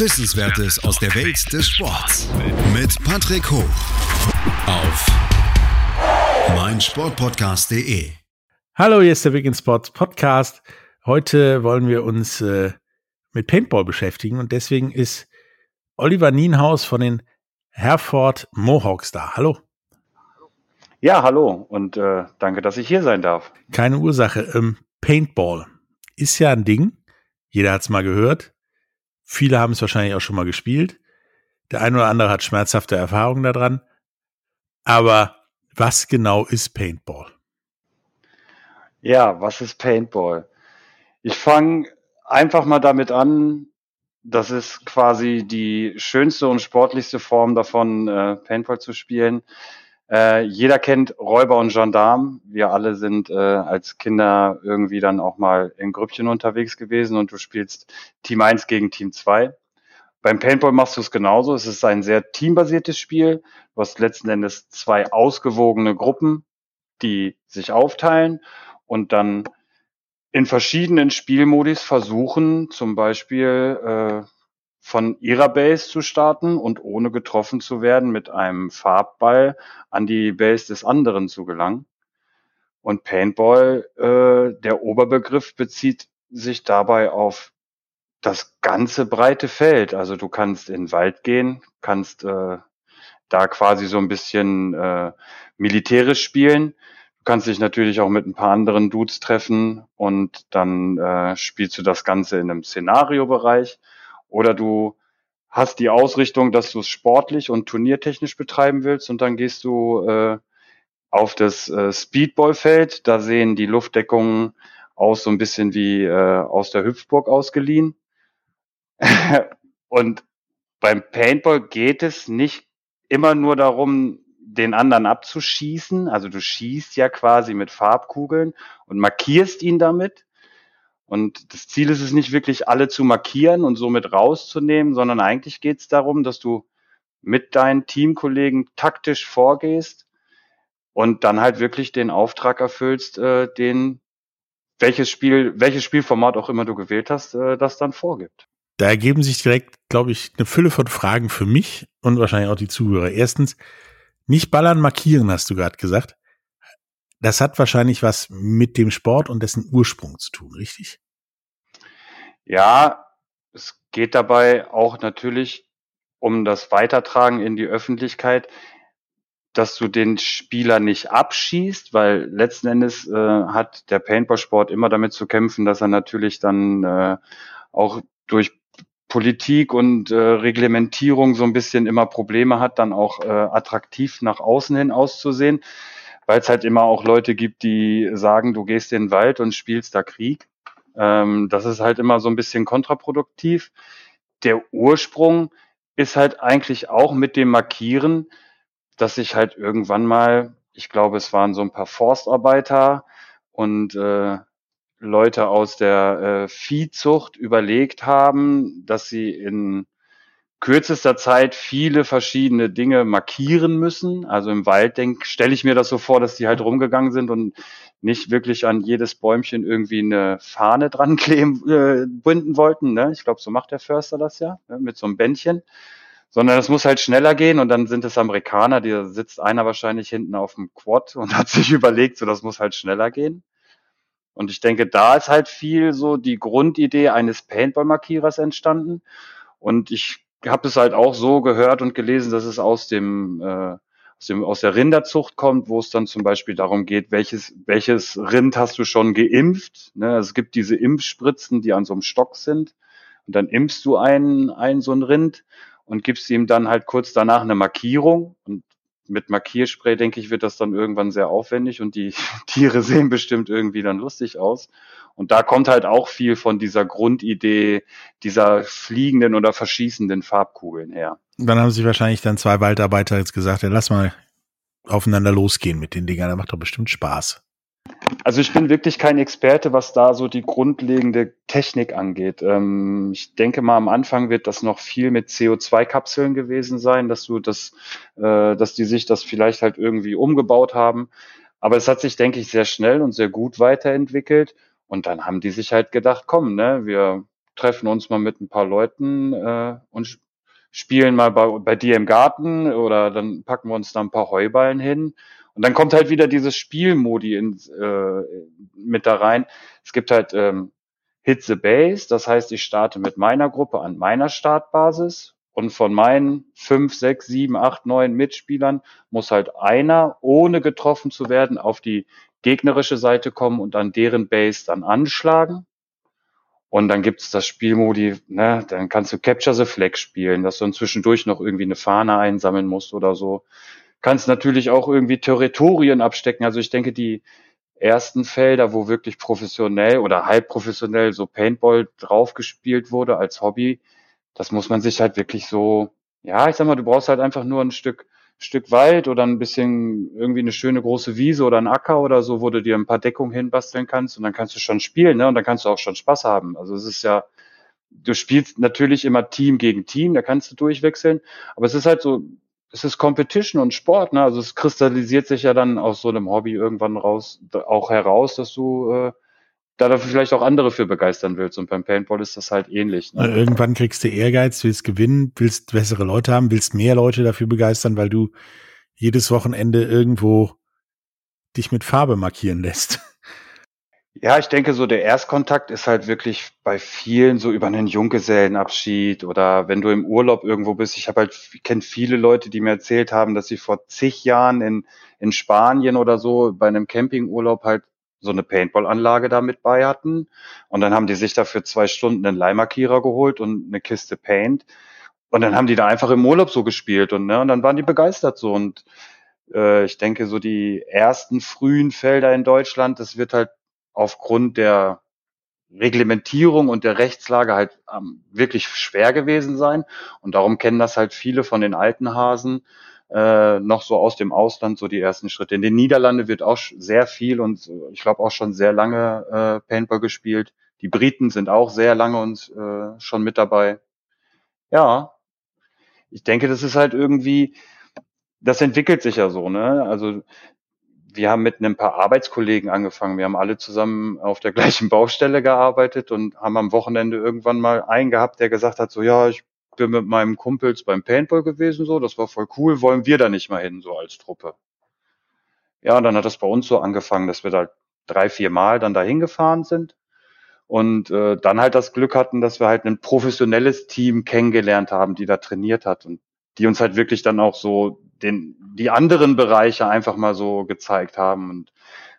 Wissenswertes aus der Welt des Sports. Mit Patrick Hoch. Auf meinsportpodcast.de. Hallo, hier ist der Big End Sports Podcast. Heute wollen wir uns äh, mit Paintball beschäftigen und deswegen ist Oliver Nienhaus von den Herford Mohawks da. Hallo. Ja, hallo und äh, danke, dass ich hier sein darf. Keine Ursache. Ähm, Paintball ist ja ein Ding. Jeder hat es mal gehört. Viele haben es wahrscheinlich auch schon mal gespielt. Der eine oder andere hat schmerzhafte Erfahrungen daran. Aber was genau ist Paintball? Ja, was ist Paintball? Ich fange einfach mal damit an, das ist quasi die schönste und sportlichste Form davon, äh, Paintball zu spielen. Äh, jeder kennt Räuber und Gendarm. Wir alle sind äh, als Kinder irgendwie dann auch mal in Grüppchen unterwegs gewesen und du spielst Team 1 gegen Team 2. Beim Paintball machst du es genauso. Es ist ein sehr teambasiertes Spiel. Du hast letzten Endes zwei ausgewogene Gruppen, die sich aufteilen und dann in verschiedenen Spielmodis versuchen, zum Beispiel äh, von ihrer Base zu starten und ohne getroffen zu werden mit einem Farbball an die Base des anderen zu gelangen. Und Paintball, äh, der Oberbegriff bezieht sich dabei auf das ganze breite Feld. Also du kannst in den Wald gehen, kannst äh, da quasi so ein bisschen äh, militärisch spielen. Du kannst dich natürlich auch mit ein paar anderen Dudes treffen und dann äh, spielst du das Ganze in einem Szenariobereich. Oder du hast die Ausrichtung, dass du es sportlich und turniertechnisch betreiben willst und dann gehst du äh, auf das äh, Speedballfeld. Da sehen die Luftdeckungen aus so ein bisschen wie äh, aus der Hüpfburg ausgeliehen. und beim Paintball geht es nicht immer nur darum, den anderen abzuschießen. Also du schießt ja quasi mit Farbkugeln und markierst ihn damit. Und das Ziel ist es nicht wirklich, alle zu markieren und somit rauszunehmen, sondern eigentlich geht es darum, dass du mit deinen Teamkollegen taktisch vorgehst und dann halt wirklich den Auftrag erfüllst, äh, den welches Spiel, welches Spielformat auch immer du gewählt hast, äh, das dann vorgibt. Da ergeben sich direkt, glaube ich, eine Fülle von Fragen für mich und wahrscheinlich auch die Zuhörer. Erstens, nicht ballern, markieren, hast du gerade gesagt. Das hat wahrscheinlich was mit dem Sport und dessen Ursprung zu tun, richtig? Ja, es geht dabei auch natürlich um das Weitertragen in die Öffentlichkeit, dass du den Spieler nicht abschießt, weil letzten Endes äh, hat der Paintball-Sport immer damit zu kämpfen, dass er natürlich dann äh, auch durch Politik und äh, Reglementierung so ein bisschen immer Probleme hat, dann auch äh, attraktiv nach außen hin auszusehen, weil es halt immer auch Leute gibt, die sagen, du gehst in den Wald und spielst da Krieg. Ähm, das ist halt immer so ein bisschen kontraproduktiv. Der Ursprung ist halt eigentlich auch mit dem Markieren, dass sich halt irgendwann mal, ich glaube, es waren so ein paar Forstarbeiter und äh, Leute aus der äh, Viehzucht überlegt haben, dass sie in kürzester Zeit viele verschiedene Dinge markieren müssen. Also im Wald denk, stelle ich mir das so vor, dass die halt rumgegangen sind und nicht wirklich an jedes Bäumchen irgendwie eine Fahne dran kleben, äh, binden wollten. Ne? Ich glaube, so macht der Förster das ja, ne? mit so einem Bändchen. Sondern es muss halt schneller gehen und dann sind es Amerikaner, die sitzt einer wahrscheinlich hinten auf dem Quad und hat sich überlegt, so das muss halt schneller gehen. Und ich denke, da ist halt viel so die Grundidee eines Paintball-Markierers entstanden. Und ich habe es halt auch so gehört und gelesen, dass es aus dem, äh, aus dem aus der Rinderzucht kommt, wo es dann zum Beispiel darum geht, welches welches Rind hast du schon geimpft. Ne? Es gibt diese Impfspritzen, die an so einem Stock sind. Und dann impfst du einen, einen so ein Rind und gibst ihm dann halt kurz danach eine Markierung. Und mit Markierspray, denke ich, wird das dann irgendwann sehr aufwendig und die Tiere sehen bestimmt irgendwie dann lustig aus. Und da kommt halt auch viel von dieser Grundidee dieser fliegenden oder verschießenden Farbkugeln her. Dann haben sich wahrscheinlich dann zwei Waldarbeiter jetzt gesagt, ja, lass mal aufeinander losgehen mit den Dingern. Das macht doch bestimmt Spaß. Also ich bin wirklich kein Experte, was da so die grundlegende Technik angeht. Ähm, ich denke mal, am Anfang wird das noch viel mit CO2-Kapseln gewesen sein, dass du das, äh, dass die sich das vielleicht halt irgendwie umgebaut haben. Aber es hat sich, denke ich, sehr schnell und sehr gut weiterentwickelt. Und dann haben die sich halt gedacht, komm, ne, wir treffen uns mal mit ein paar Leuten äh, und spielen mal bei, bei dir im Garten oder dann packen wir uns da ein paar Heuballen hin. Und dann kommt halt wieder dieses Spielmodi äh, mit da rein. Es gibt halt ähm, Hit the Base, das heißt, ich starte mit meiner Gruppe an meiner Startbasis und von meinen fünf, sechs, sieben, acht, neun Mitspielern muss halt einer, ohne getroffen zu werden, auf die gegnerische Seite kommen und an deren Base dann anschlagen. Und dann gibt's das Spielmodi, ne, dann kannst du Capture the Flag spielen, dass du dann zwischendurch noch irgendwie eine Fahne einsammeln musst oder so. Kannst natürlich auch irgendwie Territorien abstecken. Also ich denke, die ersten Felder, wo wirklich professionell oder halb professionell so Paintball draufgespielt wurde als Hobby, das muss man sich halt wirklich so, ja, ich sag mal, du brauchst halt einfach nur ein Stück Stück Wald oder ein bisschen irgendwie eine schöne große Wiese oder ein Acker oder so, wo du dir ein paar Deckungen hinbasteln kannst und dann kannst du schon spielen, ne? Und dann kannst du auch schon Spaß haben. Also es ist ja, du spielst natürlich immer Team gegen Team, da kannst du durchwechseln, aber es ist halt so, es ist Competition und Sport, ne? Also es kristallisiert sich ja dann aus so einem Hobby irgendwann raus, auch heraus, dass du äh, da vielleicht auch andere für begeistern willst. Und beim Paintball ist das halt ähnlich. Ne? Irgendwann kriegst du Ehrgeiz, willst gewinnen, willst bessere Leute haben, willst mehr Leute dafür begeistern, weil du jedes Wochenende irgendwo dich mit Farbe markieren lässt. Ja, ich denke, so der Erstkontakt ist halt wirklich bei vielen so über einen Junggesellenabschied oder wenn du im Urlaub irgendwo bist. Ich habe halt kenne viele Leute, die mir erzählt haben, dass sie vor zig Jahren in in Spanien oder so bei einem Campingurlaub halt so eine Paintball-Anlage da mit bei hatten. Und dann haben die sich da für zwei Stunden einen Leimarkierer geholt und eine Kiste Paint. Und dann haben die da einfach im Urlaub so gespielt und, ne, und dann waren die begeistert so. Und äh, ich denke, so die ersten frühen Felder in Deutschland, das wird halt aufgrund der Reglementierung und der Rechtslage halt ähm, wirklich schwer gewesen sein. Und darum kennen das halt viele von den alten Hasen äh, noch so aus dem Ausland so die ersten Schritte. In den Niederlanden wird auch sehr viel und ich glaube auch schon sehr lange äh, Paintball gespielt. Die Briten sind auch sehr lange und äh, schon mit dabei. Ja, ich denke, das ist halt irgendwie, das entwickelt sich ja so, ne? Also wir haben mit ein paar Arbeitskollegen angefangen. Wir haben alle zusammen auf der gleichen Baustelle gearbeitet und haben am Wochenende irgendwann mal einen gehabt, der gesagt hat, so ja, ich bin mit meinem Kumpels beim Paintball gewesen, so, das war voll cool, wollen wir da nicht mal hin, so als Truppe. Ja, und dann hat das bei uns so angefangen, dass wir da drei, vier Mal dann dahin gefahren sind und äh, dann halt das Glück hatten, dass wir halt ein professionelles Team kennengelernt haben, die da trainiert hat und die uns halt wirklich dann auch so den, die anderen Bereiche einfach mal so gezeigt haben und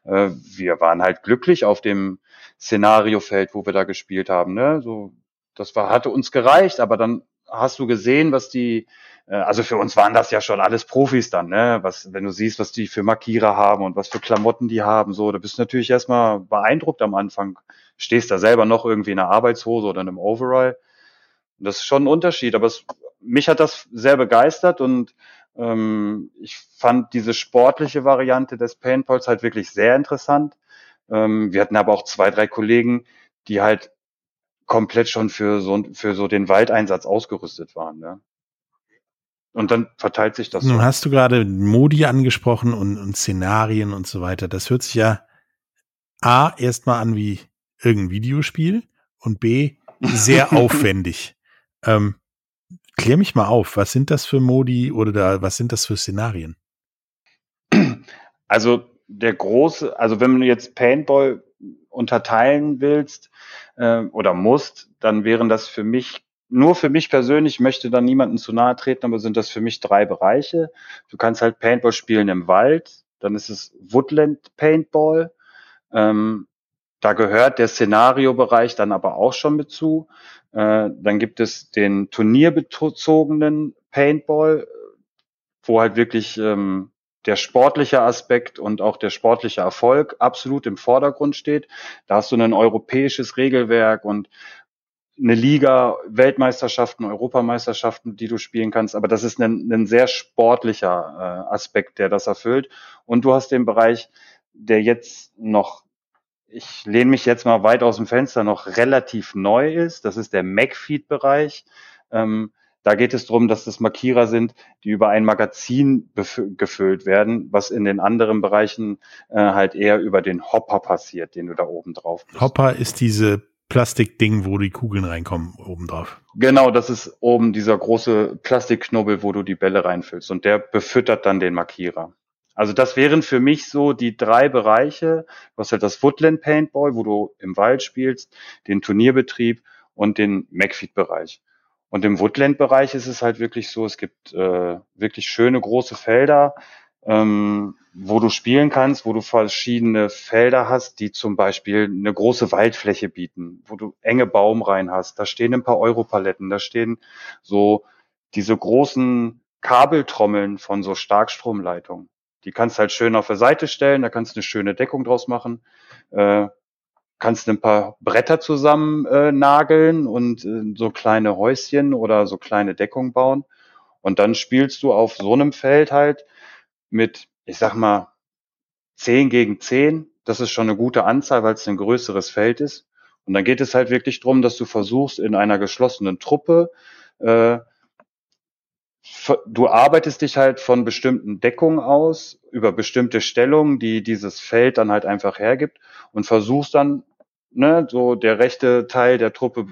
äh, wir waren halt glücklich auf dem Szenariofeld, wo wir da gespielt haben, ne, so das war, hatte uns gereicht, aber dann hast du gesehen, was die, äh, also für uns waren das ja schon alles Profis dann, ne? Was, wenn du siehst, was die für Markierer haben und was für Klamotten die haben, so, da bist du natürlich erstmal beeindruckt am Anfang. Stehst da selber noch irgendwie in einer Arbeitshose oder in einem Overall. Das ist schon ein Unterschied, aber es, mich hat das sehr begeistert und ähm, ich fand diese sportliche Variante des Paintballs halt wirklich sehr interessant. Ähm, wir hatten aber auch zwei, drei Kollegen, die halt komplett schon für so, für so den Waldeinsatz ausgerüstet waren. Ne? Und dann verteilt sich das. Nun so. hast du gerade Modi angesprochen und, und Szenarien und so weiter. Das hört sich ja A erstmal an wie irgendein Videospiel und B sehr aufwendig. Ähm, klär mich mal auf, was sind das für Modi oder da, was sind das für Szenarien? Also der große, also wenn du jetzt Paintball unterteilen willst, äh, oder musst, dann wären das für mich nur für mich persönlich möchte da niemanden zu nahe treten, aber sind das für mich drei Bereiche. Du kannst halt Paintball spielen im Wald, dann ist es Woodland Paintball. Ähm, da gehört der Szenariobereich dann aber auch schon mit zu. Äh, dann gibt es den turnierbezogenen Paintball, wo halt wirklich ähm, der sportliche Aspekt und auch der sportliche Erfolg absolut im Vordergrund steht. Da hast du ein europäisches Regelwerk und eine Liga, Weltmeisterschaften, Europameisterschaften, die du spielen kannst. Aber das ist ein, ein sehr sportlicher äh, Aspekt, der das erfüllt. Und du hast den Bereich, der jetzt noch, ich lehne mich jetzt mal weit aus dem Fenster, noch relativ neu ist. Das ist der MacFeed-Bereich. Ähm, da geht es darum, dass das Markierer sind, die über ein Magazin gefüllt werden, was in den anderen Bereichen äh, halt eher über den Hopper passiert, den du da oben drauf bist. Hopper ist diese Plastikding, wo die Kugeln reinkommen, oben drauf. Genau, das ist oben dieser große Plastikknubbel, wo du die Bälle reinfüllst und der befüttert dann den Markierer. Also das wären für mich so die drei Bereiche. Du hast halt das Woodland Paintball, wo du im Wald spielst, den Turnierbetrieb und den McFeed-Bereich. Und im Woodland-Bereich ist es halt wirklich so, es gibt äh, wirklich schöne große Felder, ähm, wo du spielen kannst, wo du verschiedene Felder hast, die zum Beispiel eine große Waldfläche bieten, wo du enge Baumreihen hast. Da stehen ein paar Europaletten, da stehen so diese großen Kabeltrommeln von so Starkstromleitungen. Die kannst halt schön auf der Seite stellen, da kannst du eine schöne Deckung draus machen. Äh, kannst ein paar Bretter zusammen äh, nageln und äh, so kleine Häuschen oder so kleine Deckung bauen. Und dann spielst du auf so einem Feld halt mit, ich sag mal, zehn gegen zehn. Das ist schon eine gute Anzahl, weil es ein größeres Feld ist. Und dann geht es halt wirklich drum, dass du versuchst, in einer geschlossenen Truppe, äh, du arbeitest dich halt von bestimmten Deckungen aus, über bestimmte Stellungen, die dieses Feld dann halt einfach hergibt und versuchst dann, ne, so der rechte Teil der Truppe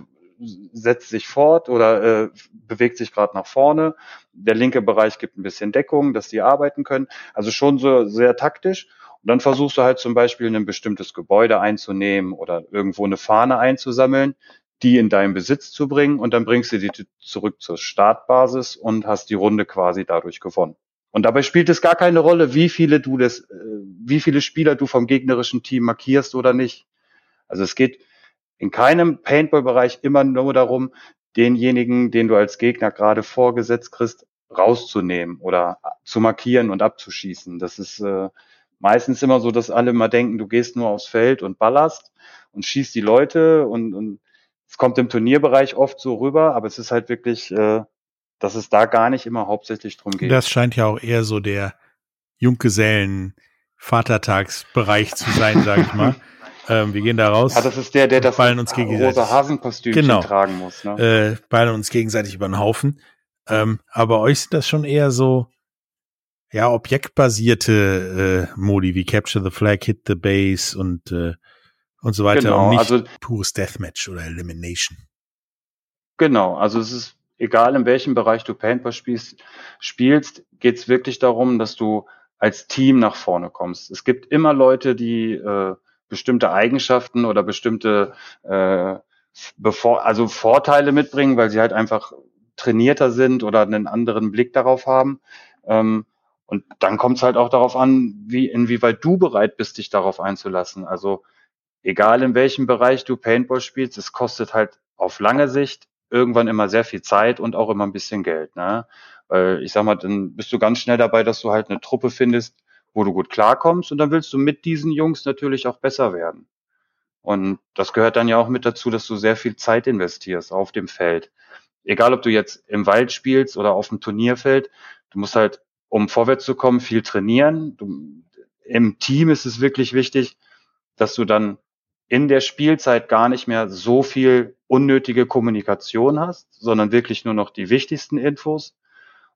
setzt sich fort oder äh, bewegt sich gerade nach vorne. Der linke Bereich gibt ein bisschen Deckung, dass die arbeiten können. Also schon so sehr taktisch. Und dann versuchst du halt zum Beispiel ein bestimmtes Gebäude einzunehmen oder irgendwo eine Fahne einzusammeln, die in deinen Besitz zu bringen und dann bringst du die zurück zur Startbasis und hast die Runde quasi dadurch gewonnen. Und dabei spielt es gar keine Rolle, wie viele du das, äh, wie viele Spieler du vom gegnerischen Team markierst oder nicht. Also es geht in keinem Paintball-Bereich immer nur darum, denjenigen, den du als Gegner gerade vorgesetzt kriegst, rauszunehmen oder zu markieren und abzuschießen. Das ist äh, meistens immer so, dass alle mal denken, du gehst nur aufs Feld und ballerst und schießt die Leute und, und es kommt im Turnierbereich oft so rüber, aber es ist halt wirklich, äh, dass es da gar nicht immer hauptsächlich drum geht. Das scheint ja auch eher so der Junggesellen Vatertagsbereich zu sein, sage ich mal. Ähm, wir gehen da raus. Ja, das ist der, der das ballen uns gegenseitig. rosa Hasenkostümchen genau. tragen muss. Ne? Äh, ballen uns gegenseitig über den Haufen. Ähm, aber euch sind das schon eher so, ja, objektbasierte äh, Modi wie Capture the Flag, Hit the Base und äh, und so weiter genau, und nicht also, pures Deathmatch oder Elimination. Genau, also es ist egal in welchem Bereich du Paintball spielst, spielst, geht es wirklich darum, dass du als Team nach vorne kommst. Es gibt immer Leute, die äh, bestimmte Eigenschaften oder bestimmte äh, bevor, also Vorteile mitbringen, weil sie halt einfach trainierter sind oder einen anderen Blick darauf haben. Ähm, und dann kommt es halt auch darauf an, wie inwieweit du bereit bist, dich darauf einzulassen. Also egal in welchem Bereich du Paintball spielst, es kostet halt auf lange Sicht irgendwann immer sehr viel Zeit und auch immer ein bisschen Geld. Ne? Weil ich sag mal, dann bist du ganz schnell dabei, dass du halt eine Truppe findest, wo du gut klarkommst und dann willst du mit diesen Jungs natürlich auch besser werden. Und das gehört dann ja auch mit dazu, dass du sehr viel Zeit investierst auf dem Feld. Egal, ob du jetzt im Wald spielst oder auf dem Turnierfeld, du musst halt, um vorwärts zu kommen, viel trainieren. Du, Im Team ist es wirklich wichtig, dass du dann in der Spielzeit gar nicht mehr so viel unnötige Kommunikation hast, sondern wirklich nur noch die wichtigsten Infos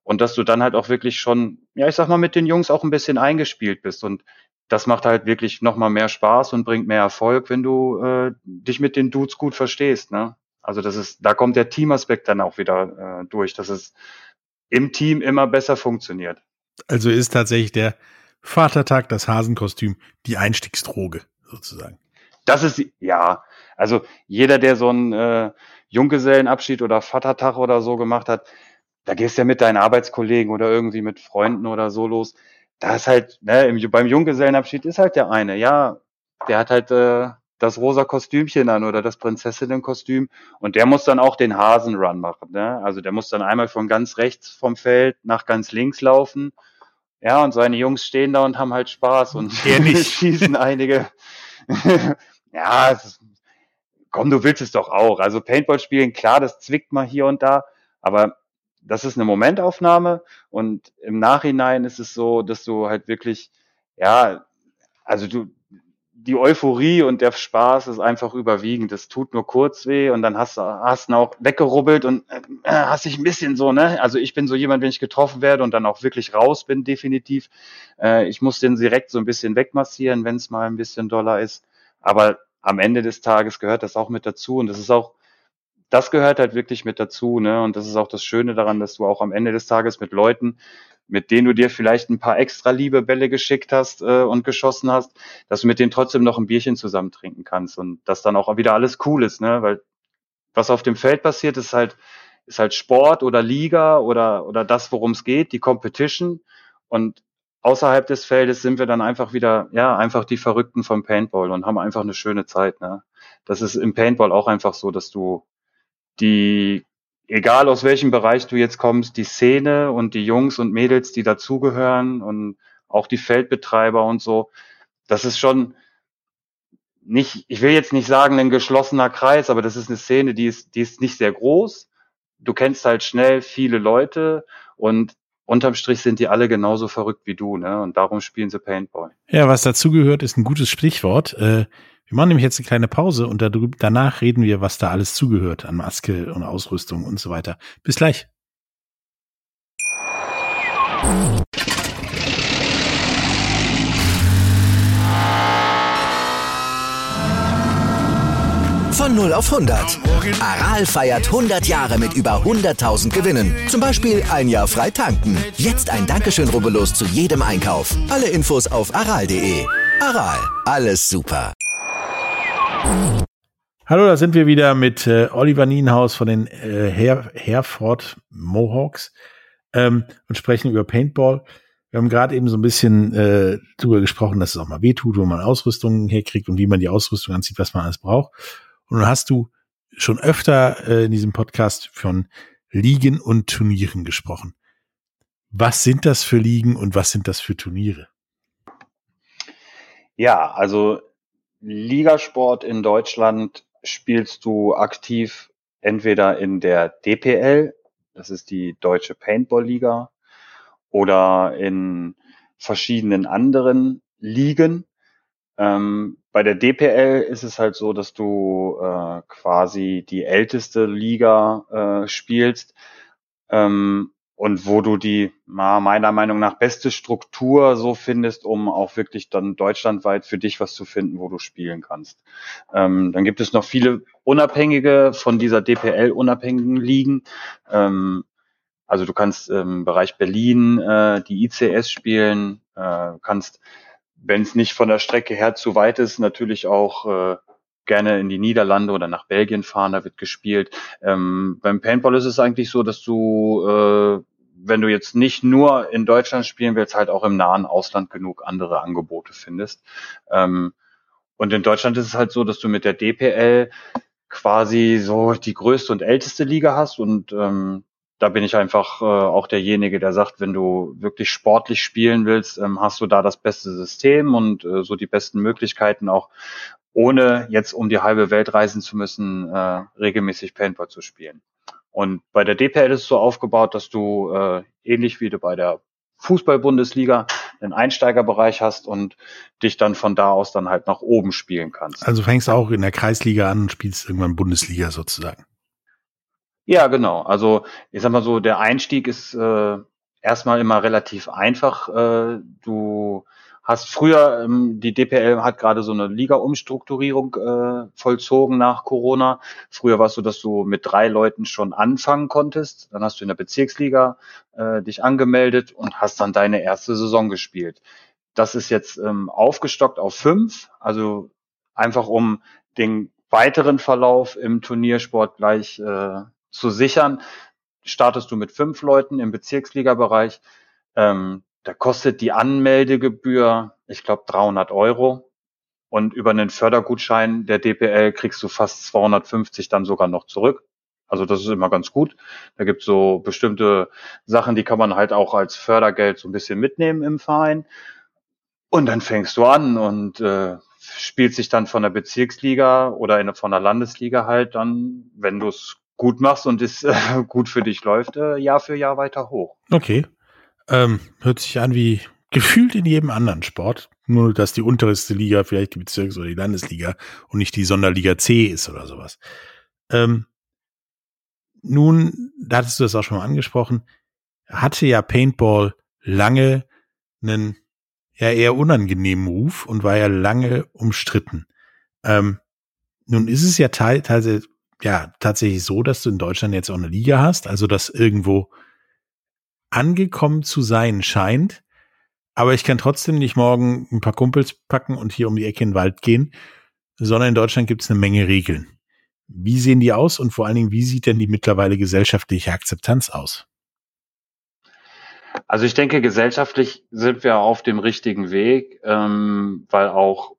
und dass du dann halt auch wirklich schon, ja, ich sag mal, mit den Jungs auch ein bisschen eingespielt bist. Und das macht halt wirklich nochmal mehr Spaß und bringt mehr Erfolg, wenn du äh, dich mit den Dudes gut verstehst. Ne? Also das ist, da kommt der Teamaspekt dann auch wieder äh, durch, dass es im Team immer besser funktioniert. Also ist tatsächlich der Vatertag, das Hasenkostüm, die Einstiegsdroge sozusagen. Das ist, ja, also jeder, der so einen äh, Junggesellenabschied oder Vatertag oder so gemacht hat, da gehst du ja mit deinen Arbeitskollegen oder irgendwie mit Freunden oder so los. Da ist halt, ne, im, beim Junggesellenabschied ist halt der eine, ja, der hat halt äh, das rosa Kostümchen an oder das Prinzessinnenkostüm und der muss dann auch den Hasenrun machen. Ne? Also der muss dann einmal von ganz rechts vom Feld nach ganz links laufen. Ja, und seine Jungs stehen da und haben halt Spaß und schießen einige. Ja, ist, komm, du willst es doch auch. Also Paintball spielen, klar, das zwickt mal hier und da, aber das ist eine Momentaufnahme und im Nachhinein ist es so, dass du halt wirklich, ja, also du, die Euphorie und der Spaß ist einfach überwiegend. Das tut nur kurz weh und dann hast du hast ihn auch weggerubbelt und äh, hast dich ein bisschen so, ne? Also ich bin so jemand, wenn ich getroffen werde und dann auch wirklich raus bin, definitiv. Äh, ich muss den direkt so ein bisschen wegmassieren, wenn es mal ein bisschen doller ist. Aber am Ende des Tages gehört das auch mit dazu und das ist auch das gehört halt wirklich mit dazu, ne? Und das ist auch das Schöne daran, dass du auch am Ende des Tages mit Leuten, mit denen du dir vielleicht ein paar extra liebe Bälle geschickt hast äh, und geschossen hast, dass du mit denen trotzdem noch ein Bierchen zusammen trinken kannst und dass dann auch wieder alles cool ist, ne? Weil was auf dem Feld passiert, ist halt ist halt Sport oder Liga oder oder das, worum es geht, die Competition und außerhalb des Feldes sind wir dann einfach wieder, ja, einfach die Verrückten vom Paintball und haben einfach eine schöne Zeit. Ne? Das ist im Paintball auch einfach so, dass du die, egal aus welchem Bereich du jetzt kommst, die Szene und die Jungs und Mädels, die dazugehören und auch die Feldbetreiber und so, das ist schon nicht, ich will jetzt nicht sagen ein geschlossener Kreis, aber das ist eine Szene, die ist, die ist nicht sehr groß. Du kennst halt schnell viele Leute und unterm Strich sind die alle genauso verrückt wie du, ne? Und darum spielen sie Paintball. Ja, was dazugehört, ist ein gutes Sprichwort. Äh, wir machen nämlich jetzt eine kleine Pause und danach reden wir, was da alles zugehört an Maske und Ausrüstung und so weiter. Bis gleich. 0 auf 100. Aral feiert 100 Jahre mit über 100.000 Gewinnen. Zum Beispiel ein Jahr frei tanken. Jetzt ein Dankeschön, rubbellos zu jedem Einkauf. Alle Infos auf aral.de. Aral, alles super. Hallo, da sind wir wieder mit äh, Oliver Nienhaus von den äh, Her Herford Mohawks ähm, und sprechen über Paintball. Wir haben gerade eben so ein bisschen äh, darüber gesprochen, dass es auch mal wehtut, wo man Ausrüstung herkriegt und wie man die Ausrüstung anzieht, was man alles braucht. Und dann hast du schon öfter äh, in diesem Podcast von Ligen und Turnieren gesprochen. Was sind das für Ligen und was sind das für Turniere? Ja, also Ligasport in Deutschland spielst du aktiv entweder in der DPL, das ist die Deutsche Paintball Liga, oder in verschiedenen anderen Ligen. Ähm, bei der DPL ist es halt so, dass du äh, quasi die älteste Liga äh, spielst. Ähm, und wo du die meiner Meinung nach beste Struktur so findest, um auch wirklich dann deutschlandweit für dich was zu finden, wo du spielen kannst. Ähm, dann gibt es noch viele unabhängige von dieser DPL unabhängigen Ligen. Ähm, also du kannst im Bereich Berlin äh, die ICS spielen, äh, kannst, wenn es nicht von der Strecke her zu weit ist, natürlich auch äh, gerne in die Niederlande oder nach Belgien fahren, da wird gespielt. Ähm, beim Paintball ist es eigentlich so, dass du, äh, wenn du jetzt nicht nur in Deutschland spielen willst, halt auch im nahen Ausland genug andere Angebote findest. Ähm, und in Deutschland ist es halt so, dass du mit der DPL quasi so die größte und älteste Liga hast und ähm, da bin ich einfach äh, auch derjenige, der sagt, wenn du wirklich sportlich spielen willst, ähm, hast du da das beste System und äh, so die besten Möglichkeiten auch ohne jetzt um die halbe Welt reisen zu müssen, äh, regelmäßig Paintball zu spielen. Und bei der DPL ist es so aufgebaut, dass du äh, ähnlich wie du bei der Fußball-Bundesliga einen Einsteigerbereich hast und dich dann von da aus dann halt nach oben spielen kannst. Also fängst du auch in der Kreisliga an und spielst irgendwann Bundesliga sozusagen. Ja, genau. Also ich sag mal so, der Einstieg ist äh, erstmal immer relativ einfach. Äh, du hast früher, ähm, die DPL hat gerade so eine Liga-Umstrukturierung äh, vollzogen nach Corona. Früher war es so, dass du mit drei Leuten schon anfangen konntest. Dann hast du in der Bezirksliga äh, dich angemeldet und hast dann deine erste Saison gespielt. Das ist jetzt ähm, aufgestockt auf fünf, also einfach um den weiteren Verlauf im Turniersport gleich äh, zu sichern, startest du mit fünf Leuten im Bezirksliga-Bereich. Ähm, da kostet die Anmeldegebühr, ich glaube, 300 Euro. Und über einen Fördergutschein der DPL kriegst du fast 250 dann sogar noch zurück. Also das ist immer ganz gut. Da gibt es so bestimmte Sachen, die kann man halt auch als Fördergeld so ein bisschen mitnehmen im Verein. Und dann fängst du an und äh, spielt sich dann von der Bezirksliga oder in, von der Landesliga halt dann, wenn du es gut machst und es äh, gut für dich läuft, äh, Jahr für Jahr weiter hoch. Okay. Ähm, hört sich an wie gefühlt in jedem anderen Sport. Nur, dass die unterste Liga vielleicht die Bezirks- oder die Landesliga und nicht die Sonderliga C ist oder sowas. Ähm, nun, da hattest du das auch schon mal angesprochen, hatte ja Paintball lange einen ja eher unangenehmen Ruf und war ja lange umstritten. Ähm, nun ist es ja teilweise ja tatsächlich so, dass du in Deutschland jetzt auch eine Liga hast, also dass irgendwo angekommen zu sein scheint, aber ich kann trotzdem nicht morgen ein paar Kumpels packen und hier um die Ecke in den Wald gehen, sondern in Deutschland gibt es eine Menge Regeln. Wie sehen die aus und vor allen Dingen, wie sieht denn die mittlerweile gesellschaftliche Akzeptanz aus? Also ich denke, gesellschaftlich sind wir auf dem richtigen Weg, ähm, weil auch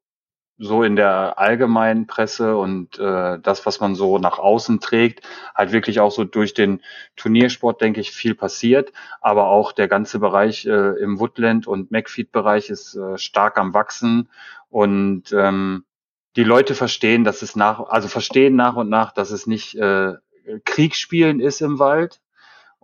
so in der allgemeinen Presse und äh, das, was man so nach außen trägt, halt wirklich auch so durch den Turniersport, denke ich, viel passiert. Aber auch der ganze Bereich äh, im Woodland- und McFeed-Bereich ist äh, stark am Wachsen. Und ähm, die Leute verstehen, dass es nach, also verstehen nach und nach, dass es nicht äh, Kriegsspielen ist im Wald,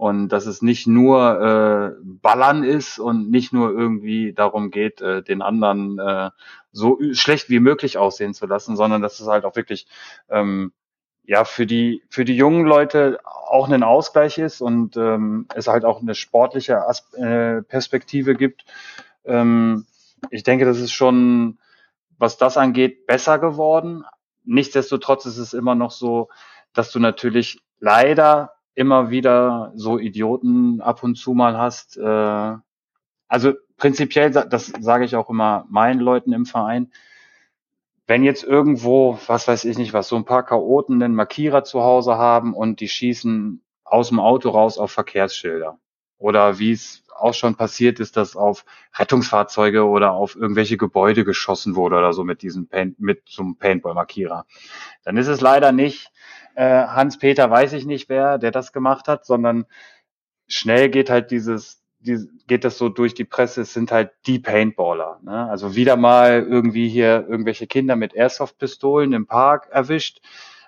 und dass es nicht nur äh, Ballern ist und nicht nur irgendwie darum geht, äh, den anderen äh, so schlecht wie möglich aussehen zu lassen, sondern dass es halt auch wirklich ähm, ja für die für die jungen Leute auch ein Ausgleich ist und ähm, es halt auch eine sportliche As äh, Perspektive gibt. Ähm, ich denke, das ist schon, was das angeht, besser geworden. Nichtsdestotrotz ist es immer noch so, dass du natürlich leider immer wieder so Idioten ab und zu mal hast. Äh, also prinzipiell, das sage ich auch immer meinen Leuten im Verein, wenn jetzt irgendwo, was weiß ich nicht was, so ein paar Chaoten einen Markierer zu Hause haben und die schießen aus dem Auto raus auf Verkehrsschilder. Oder wie es auch schon passiert ist, dass auf Rettungsfahrzeuge oder auf irgendwelche Gebäude geschossen wurde oder so mit diesem Paint, mit so einem Paintball-Markierer. Dann ist es leider nicht äh, Hans-Peter weiß ich nicht wer, der das gemacht hat, sondern schnell geht halt dieses, die, geht das so durch die Presse, es sind halt die Paintballer. Ne? Also wieder mal irgendwie hier irgendwelche Kinder mit Airsoft-Pistolen im Park erwischt,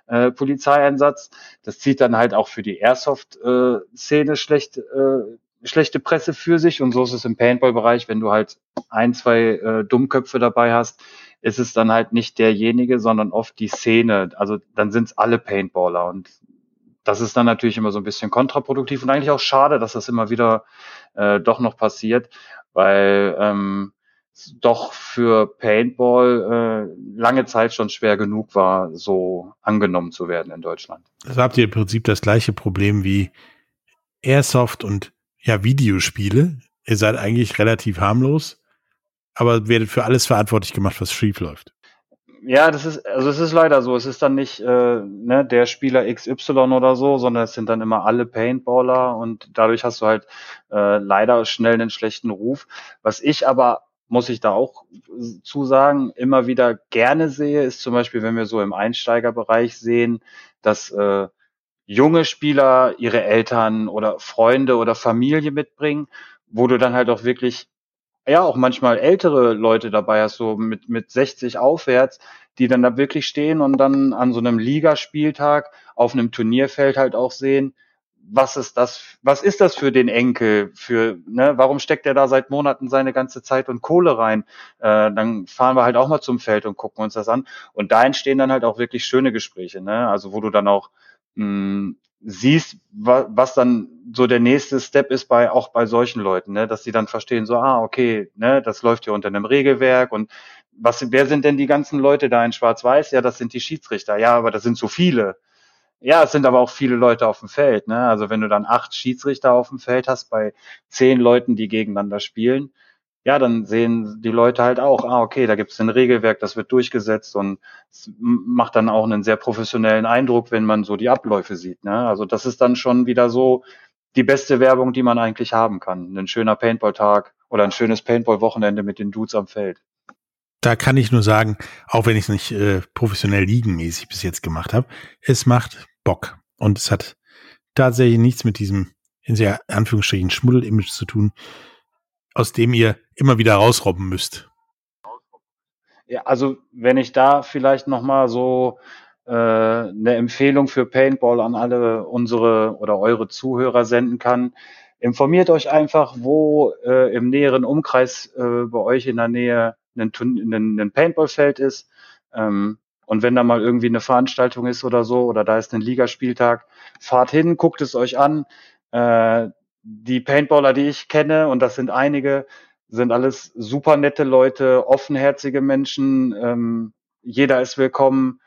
äh, Polizeieinsatz. Das zieht dann halt auch für die Airsoft-Szene schlecht, äh, schlechte Presse für sich. Und so ist es im Paintball-Bereich, wenn du halt ein, zwei äh, Dummköpfe dabei hast, ist es dann halt nicht derjenige, sondern oft die Szene. Also dann sind es alle Paintballer und das ist dann natürlich immer so ein bisschen kontraproduktiv und eigentlich auch schade, dass das immer wieder äh, doch noch passiert, weil ähm, doch für Paintball äh, lange Zeit schon schwer genug war, so angenommen zu werden in Deutschland. Also habt ihr im Prinzip das gleiche Problem wie Airsoft und ja Videospiele. Ihr seid eigentlich relativ harmlos, aber werdet für alles verantwortlich gemacht, was schief läuft. Ja, das ist, also es ist leider so. Es ist dann nicht äh, ne, der Spieler XY oder so, sondern es sind dann immer alle Paintballer und dadurch hast du halt äh, leider schnell einen schlechten Ruf. Was ich aber, muss ich da auch zusagen, immer wieder gerne sehe, ist zum Beispiel, wenn wir so im Einsteigerbereich sehen, dass äh, junge Spieler ihre Eltern oder Freunde oder Familie mitbringen, wo du dann halt auch wirklich ja auch manchmal ältere Leute dabei hast, so mit, mit 60 aufwärts, die dann da wirklich stehen und dann an so einem Ligaspieltag auf einem Turnierfeld halt auch sehen, was ist das, was ist das für den Enkel, für, ne, warum steckt er da seit Monaten seine ganze Zeit und Kohle rein? Äh, dann fahren wir halt auch mal zum Feld und gucken uns das an. Und da entstehen dann halt auch wirklich schöne Gespräche, ne? Also wo du dann auch mh, hm, siehst, wa was dann so der nächste Step ist bei auch bei solchen Leuten, ne, dass sie dann verstehen, so, ah, okay, ne, das läuft hier unter einem Regelwerk und was, wer sind denn die ganzen Leute da in Schwarz-Weiß? Ja, das sind die Schiedsrichter. Ja, aber das sind so viele. Ja, es sind aber auch viele Leute auf dem Feld. Ne? Also wenn du dann acht Schiedsrichter auf dem Feld hast bei zehn Leuten, die gegeneinander spielen, ja, dann sehen die Leute halt auch, ah, okay, da gibt es ein Regelwerk, das wird durchgesetzt und macht dann auch einen sehr professionellen Eindruck, wenn man so die Abläufe sieht. Ne? Also das ist dann schon wieder so die beste Werbung, die man eigentlich haben kann. Ein schöner Paintball-Tag oder ein schönes Paintball-Wochenende mit den Dudes am Feld. Da kann ich nur sagen, auch wenn ich es nicht äh, professionell liegenmäßig bis jetzt gemacht habe, es macht Bock. Und es hat tatsächlich nichts mit diesem, in sehr Anführungsstrichen, Schmuddel-Image zu tun, aus dem ihr immer wieder rausrobben müsst. Ja, also wenn ich da vielleicht nochmal so äh, eine Empfehlung für Paintball an alle unsere oder eure Zuhörer senden kann, informiert euch einfach, wo äh, im näheren Umkreis äh, bei euch in der Nähe ein, ein, ein Paintballfeld ist. Ähm, und wenn da mal irgendwie eine Veranstaltung ist oder so, oder da ist ein Ligaspieltag, fahrt hin, guckt es euch an. Äh, die Paintballer, die ich kenne, und das sind einige, sind alles super nette Leute, offenherzige Menschen. Ähm, jeder ist willkommen.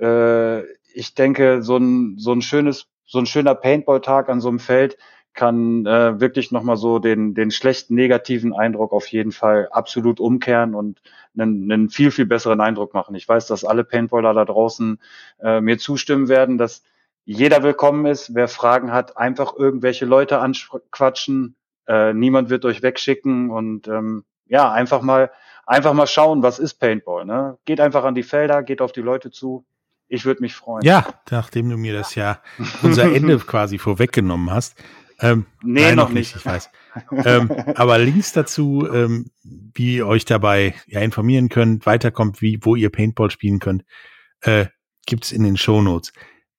Äh, ich denke, so ein, so ein schönes, so ein schöner Paintball-Tag an so einem Feld kann äh, wirklich nochmal so den, den schlechten negativen Eindruck auf jeden Fall absolut umkehren und einen, einen viel, viel besseren Eindruck machen. Ich weiß, dass alle Paintballer da draußen äh, mir zustimmen werden, dass jeder willkommen ist. Wer Fragen hat, einfach irgendwelche Leute anquatschen. Äh, niemand wird euch wegschicken und ähm, ja, einfach mal, einfach mal schauen, was ist Paintball. Ne? Geht einfach an die Felder, geht auf die Leute zu. Ich würde mich freuen. Ja, nachdem du mir das ja unser Ende quasi vorweggenommen hast. Ähm, nee, nein, noch nicht, ich weiß. ähm, aber Links dazu, ähm, wie ihr euch dabei ja informieren könnt, weiterkommt, wie, wo ihr Paintball spielen könnt, äh, gibt es in den Shownotes.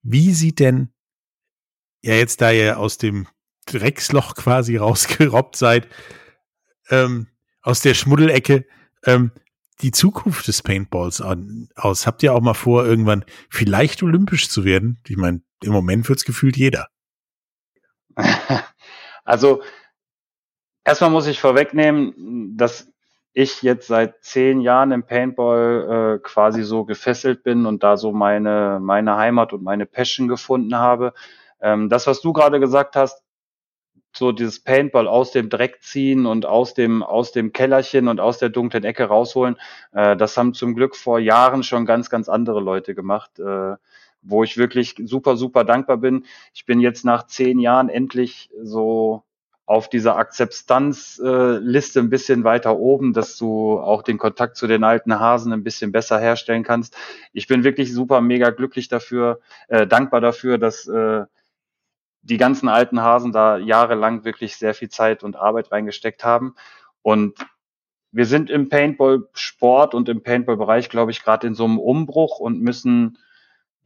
Wie sieht denn, ja jetzt da ihr aus dem Drecksloch quasi rausgerobbt seid, ähm, aus der Schmuddelecke, ähm, die Zukunft des Paintballs an, aus? Habt ihr auch mal vor, irgendwann vielleicht olympisch zu werden? Ich meine, im Moment wird's gefühlt jeder. Also erstmal muss ich vorwegnehmen, dass ich jetzt seit zehn Jahren im Paintball äh, quasi so gefesselt bin und da so meine, meine Heimat und meine Passion gefunden habe. Ähm, das, was du gerade gesagt hast, so dieses Paintball aus dem Dreck ziehen und aus dem, aus dem Kellerchen und aus der dunklen Ecke rausholen, äh, das haben zum Glück vor Jahren schon ganz, ganz andere Leute gemacht, äh, wo ich wirklich super, super dankbar bin. Ich bin jetzt nach zehn Jahren endlich so auf dieser Akzeptanzliste äh, ein bisschen weiter oben, dass du auch den Kontakt zu den alten Hasen ein bisschen besser herstellen kannst. Ich bin wirklich super mega glücklich dafür, äh, dankbar dafür, dass äh, die ganzen alten Hasen da jahrelang wirklich sehr viel Zeit und Arbeit reingesteckt haben. Und wir sind im Paintball-Sport und im Paintball-Bereich, glaube ich, gerade in so einem Umbruch und müssen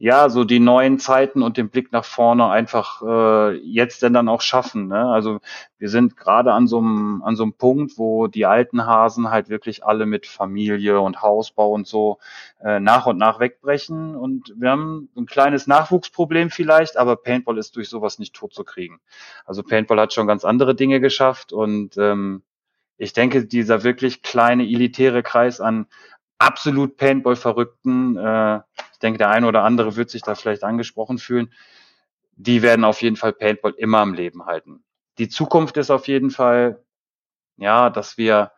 ja, so die neuen Zeiten und den Blick nach vorne einfach äh, jetzt denn dann auch schaffen. Ne? Also wir sind gerade an so einem an so einem Punkt, wo die alten Hasen halt wirklich alle mit Familie und Hausbau und so äh, nach und nach wegbrechen und wir haben ein kleines Nachwuchsproblem vielleicht, aber Paintball ist durch sowas nicht tot zu kriegen. Also Paintball hat schon ganz andere Dinge geschafft und ähm, ich denke, dieser wirklich kleine elitäre Kreis an absolut Paintball-Verrückten, äh, denke, der eine oder andere wird sich da vielleicht angesprochen fühlen, die werden auf jeden Fall Paintball immer am Leben halten. Die Zukunft ist auf jeden Fall, ja, dass wir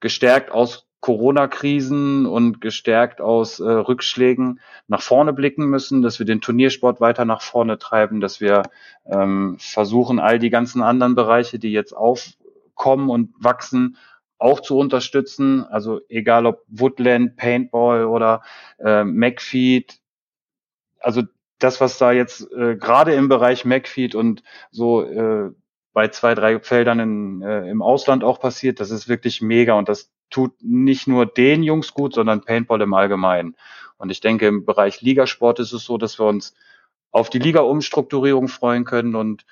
gestärkt aus Corona-Krisen und gestärkt aus äh, Rückschlägen nach vorne blicken müssen, dass wir den Turniersport weiter nach vorne treiben, dass wir ähm, versuchen, all die ganzen anderen Bereiche, die jetzt aufkommen und wachsen, auch zu unterstützen. Also egal ob Woodland, Paintball oder äh, MacFeed. Also das, was da jetzt äh, gerade im Bereich MacFeed und so äh, bei zwei, drei Feldern in, äh, im Ausland auch passiert, das ist wirklich mega und das tut nicht nur den Jungs gut, sondern Paintball im Allgemeinen. Und ich denke, im Bereich Ligasport ist es so, dass wir uns auf die Liga-Umstrukturierung freuen können und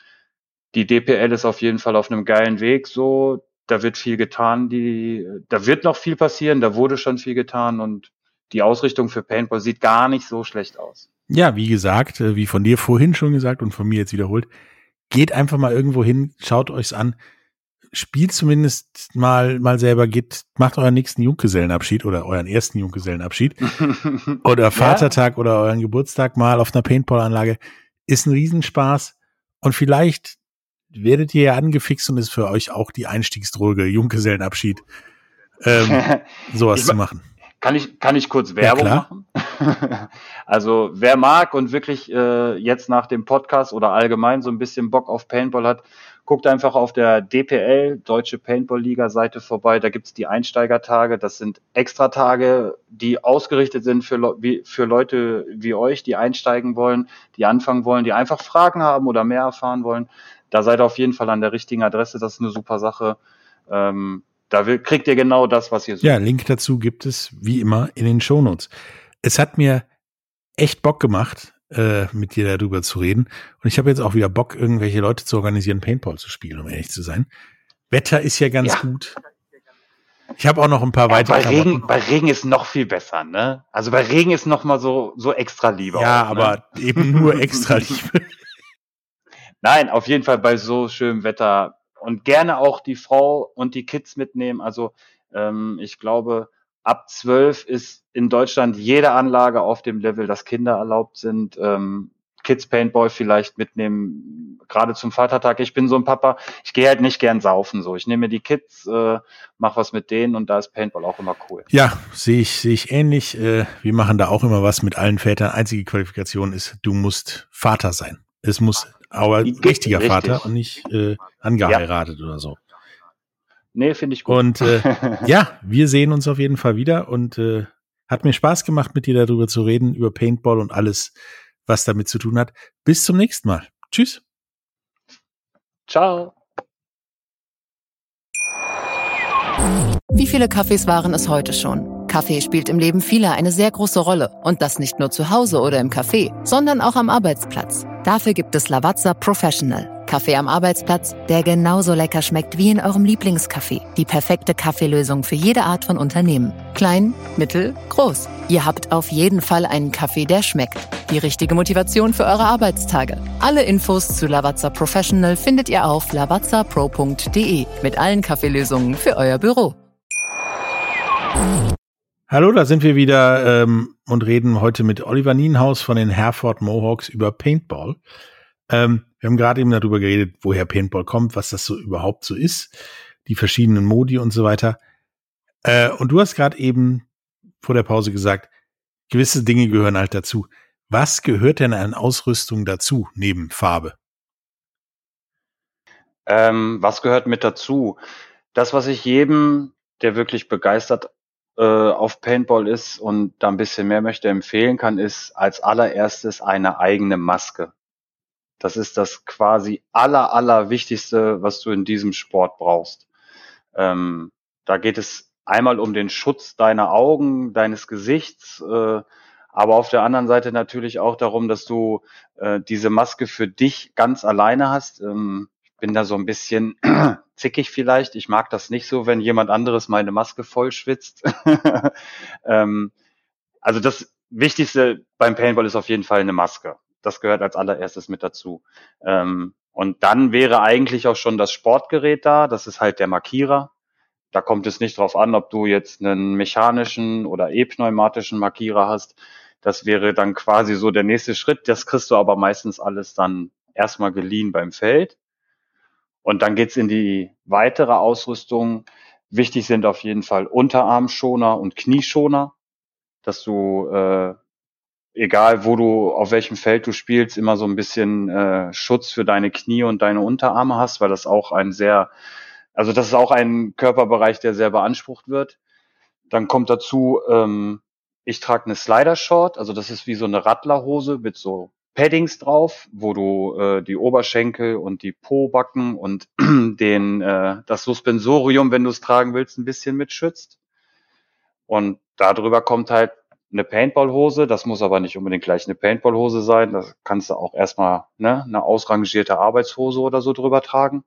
die DPL ist auf jeden Fall auf einem geilen Weg, so da wird viel getan, die, da wird noch viel passieren, da wurde schon viel getan und die Ausrichtung für Paintball sieht gar nicht so schlecht aus. Ja, wie gesagt, äh, wie von dir vorhin schon gesagt und von mir jetzt wiederholt, geht einfach mal irgendwo hin, schaut euch's an, spielt zumindest mal, mal selber, geht, macht euren nächsten Junggesellenabschied oder euren ersten Junggesellenabschied oder Vatertag ja. oder euren Geburtstag mal auf einer Paintballanlage. Ist ein Riesenspaß und vielleicht werdet ihr ja angefixt und ist für euch auch die Einstiegsdroge, Junggesellenabschied, ähm, sowas ich, zu machen. Kann ich, kann ich kurz Werbung ja, machen? also wer mag und wirklich äh, jetzt nach dem Podcast oder allgemein so ein bisschen Bock auf Paintball hat, guckt einfach auf der DPL, Deutsche Paintball-Liga-Seite vorbei. Da gibt's die Einsteigertage. Das sind Extratage, die ausgerichtet sind für, für Leute wie euch, die einsteigen wollen, die anfangen wollen, die einfach Fragen haben oder mehr erfahren wollen da seid ihr auf jeden Fall an der richtigen Adresse. Das ist eine super Sache. Ähm, Da kriegt ihr genau das, was ihr sucht. Ja, Link dazu gibt es wie immer in den Shownotes. Es hat mir echt Bock gemacht, äh, mit dir darüber zu reden. Und ich habe jetzt auch wieder Bock, irgendwelche Leute zu organisieren, Paintball zu spielen, um ehrlich zu sein. Wetter ist ja ganz ja. gut. Ich habe auch noch ein paar ja, weitere. Bei Regen, bei Regen ist noch viel besser, ne? Also bei Regen ist noch mal so so extra Liebe. Ja, auch, ne? aber eben nur extra Liebe. Nein, auf jeden Fall bei so schönem Wetter und gerne auch die Frau und die Kids mitnehmen. Also ähm, ich glaube, ab zwölf ist in Deutschland jede Anlage auf dem Level, dass Kinder erlaubt sind. Ähm, Kids Paintball vielleicht mitnehmen, gerade zum Vatertag. Ich bin so ein Papa, ich gehe halt nicht gern saufen so. Ich nehme mir die Kids, äh, mach was mit denen und da ist Paintball auch immer cool. Ja, sehe ich, sehe ich ähnlich. Äh, wir machen da auch immer was mit allen Vätern. Einzige Qualifikation ist, du musst Vater sein. Es muss aber richtiger Richtig. Vater und nicht äh, angeheiratet ja. oder so. Nee, finde ich gut. Und äh, ja, wir sehen uns auf jeden Fall wieder und äh, hat mir Spaß gemacht, mit dir darüber zu reden, über Paintball und alles, was damit zu tun hat. Bis zum nächsten Mal. Tschüss. Ciao. Wie viele Kaffees waren es heute schon? Kaffee spielt im Leben vieler eine sehr große Rolle. Und das nicht nur zu Hause oder im Café, sondern auch am Arbeitsplatz. Dafür gibt es Lavazza Professional. Kaffee am Arbeitsplatz, der genauso lecker schmeckt wie in eurem Lieblingscafé. Die perfekte Kaffeelösung für jede Art von Unternehmen. Klein, mittel, groß. Ihr habt auf jeden Fall einen Kaffee, der schmeckt. Die richtige Motivation für eure Arbeitstage. Alle Infos zu Lavazza Professional findet ihr auf lavazzapro.de mit allen Kaffeelösungen für euer Büro. Hallo, da sind wir wieder ähm, und reden heute mit Oliver Nienhaus von den Herford Mohawks über Paintball. Ähm, wir haben gerade eben darüber geredet, woher Paintball kommt, was das so überhaupt so ist, die verschiedenen Modi und so weiter. Äh, und du hast gerade eben vor der Pause gesagt, gewisse Dinge gehören halt dazu. Was gehört denn an Ausrüstung dazu, neben Farbe? Ähm, was gehört mit dazu? Das, was ich jedem, der wirklich begeistert äh, auf Paintball ist und da ein bisschen mehr möchte empfehlen kann, ist als allererstes eine eigene Maske. Das ist das quasi aller, aller Wichtigste, was du in diesem Sport brauchst. Ähm, da geht es einmal um den Schutz deiner Augen, deines Gesichts, äh, aber auf der anderen Seite natürlich auch darum, dass du äh, diese Maske für dich ganz alleine hast. Ähm, ich bin da so ein bisschen zickig vielleicht. Ich mag das nicht so, wenn jemand anderes meine Maske voll schwitzt. ähm, also das Wichtigste beim Paintball ist auf jeden Fall eine Maske. Das gehört als allererstes mit dazu. Ähm, und dann wäre eigentlich auch schon das Sportgerät da. Das ist halt der Markierer. Da kommt es nicht drauf an, ob du jetzt einen mechanischen oder e-pneumatischen Markierer hast. Das wäre dann quasi so der nächste Schritt. Das kriegst du aber meistens alles dann erstmal geliehen beim Feld. Und dann geht's in die weitere Ausrüstung. Wichtig sind auf jeden Fall Unterarmschoner und Knieschoner, dass du, äh, egal wo du, auf welchem Feld du spielst, immer so ein bisschen äh, Schutz für deine Knie und deine Unterarme hast, weil das auch ein sehr, also das ist auch ein Körperbereich, der sehr beansprucht wird. Dann kommt dazu, ähm, ich trage eine Slider-Short, also das ist wie so eine Radlerhose mit so Paddings drauf, wo du äh, die Oberschenkel und die Po-Backen und den, äh, das Suspensorium, wenn du es tragen willst, ein bisschen mitschützt. Und darüber kommt halt eine Paintballhose. Das muss aber nicht unbedingt gleich eine Paintballhose sein. Da kannst du auch erstmal ne, eine ausrangierte Arbeitshose oder so drüber tragen.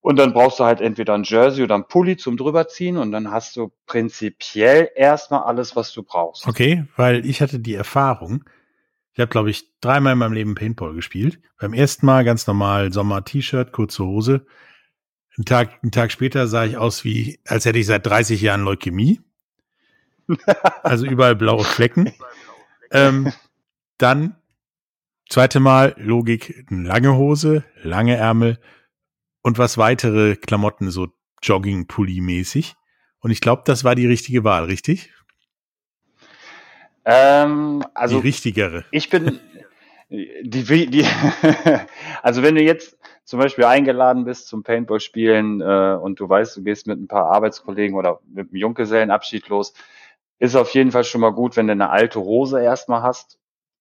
Und dann brauchst du halt entweder ein Jersey oder ein Pulli zum drüberziehen und dann hast du prinzipiell erstmal alles, was du brauchst. Okay, weil ich hatte die Erfahrung, ich habe, glaube ich, dreimal in meinem Leben Paintball gespielt. Beim ersten Mal ganz normal Sommer-T-Shirt, kurze Hose. Einen Tag, einen Tag später sah ich aus wie, als hätte ich seit 30 Jahren Leukämie. Also überall blaue Flecken. Ähm, dann, zweite Mal, Logik, lange Hose, lange Ärmel und was weitere Klamotten, so Jogging-Pulli-mäßig. Und ich glaube, das war die richtige Wahl, richtig? Ähm, also die richtigere. Ich bin die, die also wenn du jetzt zum Beispiel eingeladen bist zum Paintball spielen äh, und du weißt, du gehst mit ein paar Arbeitskollegen oder mit einem Junggesellenabschied los, ist auf jeden Fall schon mal gut, wenn du eine alte Hose erstmal hast,